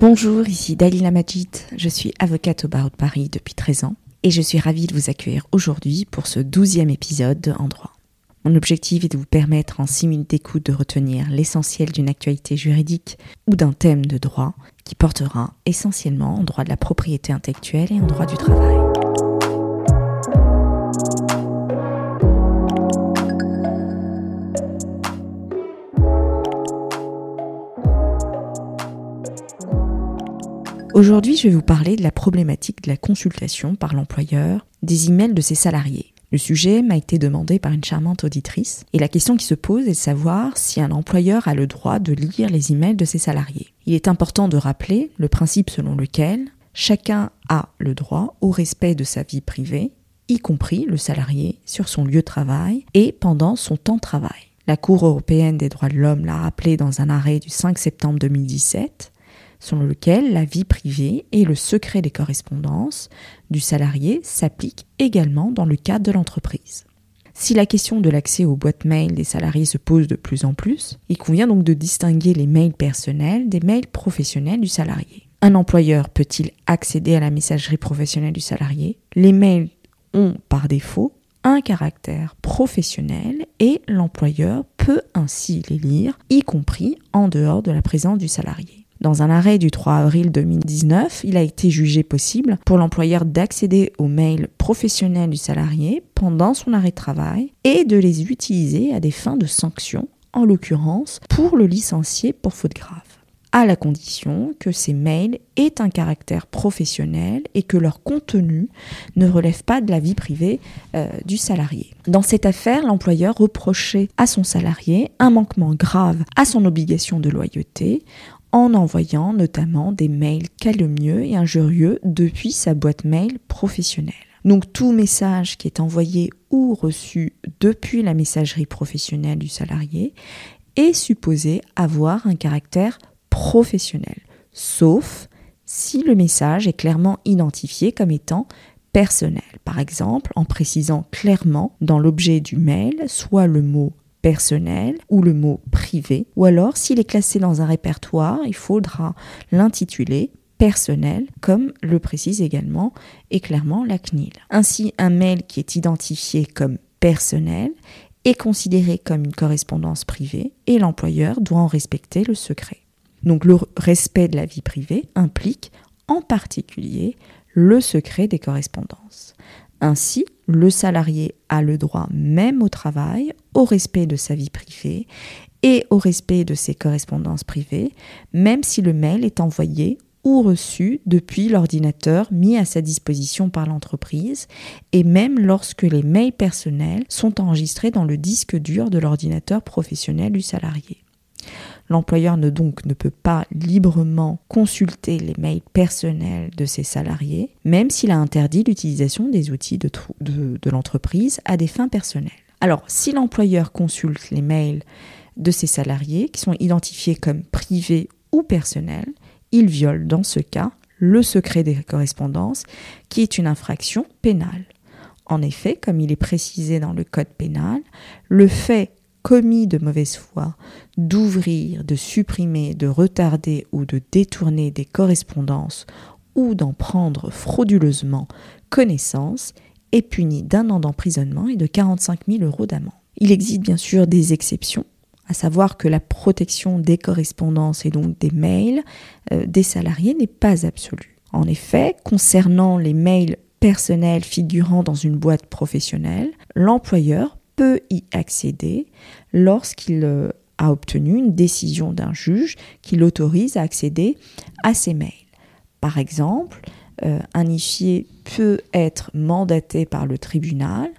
Bonjour, ici Dalila Majid, je suis avocate au barreau de Paris depuis 13 ans et je suis ravie de vous accueillir aujourd'hui pour ce douzième épisode de En droit. Mon objectif est de vous permettre en 6 minutes d'écoute de retenir l'essentiel d'une actualité juridique ou d'un thème de droit qui portera essentiellement en droit de la propriété intellectuelle et en droit du travail. Aujourd'hui, je vais vous parler de la problématique de la consultation par l'employeur des emails de ses salariés. Le sujet m'a été demandé par une charmante auditrice et la question qui se pose est de savoir si un employeur a le droit de lire les emails de ses salariés. Il est important de rappeler le principe selon lequel chacun a le droit au respect de sa vie privée, y compris le salarié sur son lieu de travail et pendant son temps de travail. La Cour européenne des droits de l'homme l'a rappelé dans un arrêt du 5 septembre 2017 selon lequel la vie privée et le secret des correspondances du salarié s'appliquent également dans le cadre de l'entreprise. Si la question de l'accès aux boîtes mail des salariés se pose de plus en plus, il convient donc de distinguer les mails personnels des mails professionnels du salarié. Un employeur peut-il accéder à la messagerie professionnelle du salarié? Les mails ont par défaut un caractère professionnel et l'employeur peut ainsi les lire, y compris en dehors de la présence du salarié. Dans un arrêt du 3 avril 2019, il a été jugé possible pour l'employeur d'accéder aux mails professionnels du salarié pendant son arrêt de travail et de les utiliser à des fins de sanction, en l'occurrence pour le licencier pour faute grave à la condition que ces mails aient un caractère professionnel et que leur contenu ne relève pas de la vie privée euh, du salarié. Dans cette affaire, l'employeur reprochait à son salarié un manquement grave à son obligation de loyauté en envoyant notamment des mails calomnieux et injurieux depuis sa boîte mail professionnelle. Donc tout message qui est envoyé ou reçu depuis la messagerie professionnelle du salarié est supposé avoir un caractère professionnel, sauf si le message est clairement identifié comme étant personnel. Par exemple, en précisant clairement dans l'objet du mail soit le mot personnel ou le mot privé, ou alors s'il est classé dans un répertoire, il faudra l'intituler personnel, comme le précise également et clairement la CNIL. Ainsi, un mail qui est identifié comme personnel est considéré comme une correspondance privée et l'employeur doit en respecter le secret. Donc le respect de la vie privée implique en particulier le secret des correspondances. Ainsi, le salarié a le droit même au travail, au respect de sa vie privée et au respect de ses correspondances privées, même si le mail est envoyé ou reçu depuis l'ordinateur mis à sa disposition par l'entreprise, et même lorsque les mails personnels sont enregistrés dans le disque dur de l'ordinateur professionnel du salarié. L'employeur ne donc ne peut pas librement consulter les mails personnels de ses salariés, même s'il a interdit l'utilisation des outils de, l'entreprise à des fins personnelles. Alors, si l'employeur consulte les mails de ses salariés qui sont identifiés comme privés ou personnels, il viole dans ce cas le secret des correspondances, qui est une infraction pénale. En effet, comme il est précisé dans le Code pénal, le fait commis de mauvaise foi d'ouvrir, de supprimer, de retarder ou de détourner des correspondances ou d'en prendre frauduleusement connaissance est puni d'un an d'emprisonnement et de 45 000 euros d'amende. Il existe bien sûr des exceptions, à savoir que la protection des correspondances et donc des mails euh, des salariés n'est pas absolue. En effet, concernant les mails personnels figurant dans une boîte professionnelle, l'employeur y accéder lorsqu'il euh, a obtenu une décision d'un juge qui l'autorise à accéder à ces mails. Par exemple, euh, un huissier peut être mandaté par le tribunal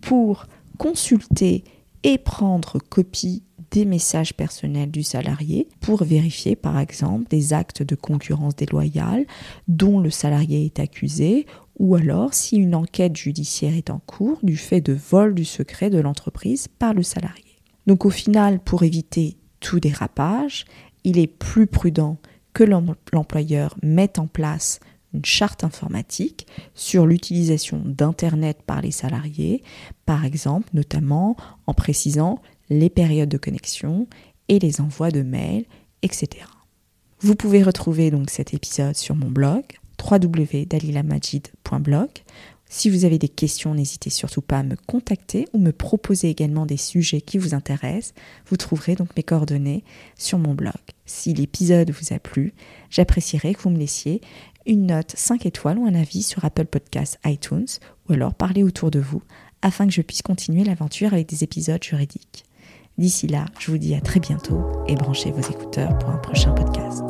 pour consulter et prendre copie des messages personnels du salarié pour vérifier par exemple des actes de concurrence déloyale dont le salarié est accusé ou alors si une enquête judiciaire est en cours du fait de vol du secret de l'entreprise par le salarié. Donc au final, pour éviter tout dérapage, il est plus prudent que l'employeur mette en place une charte informatique sur l'utilisation d'Internet par les salariés, par exemple notamment en précisant les périodes de connexion et les envois de mails, etc. Vous pouvez retrouver donc cet épisode sur mon blog www.dalilamajid.blog. Si vous avez des questions, n'hésitez surtout pas à me contacter ou me proposer également des sujets qui vous intéressent. Vous trouverez donc mes coordonnées sur mon blog. Si l'épisode vous a plu, j'apprécierais que vous me laissiez une note 5 étoiles ou un avis sur Apple Podcasts, iTunes, ou alors parler autour de vous afin que je puisse continuer l'aventure avec des épisodes juridiques. D'ici là, je vous dis à très bientôt et branchez vos écouteurs pour un prochain podcast.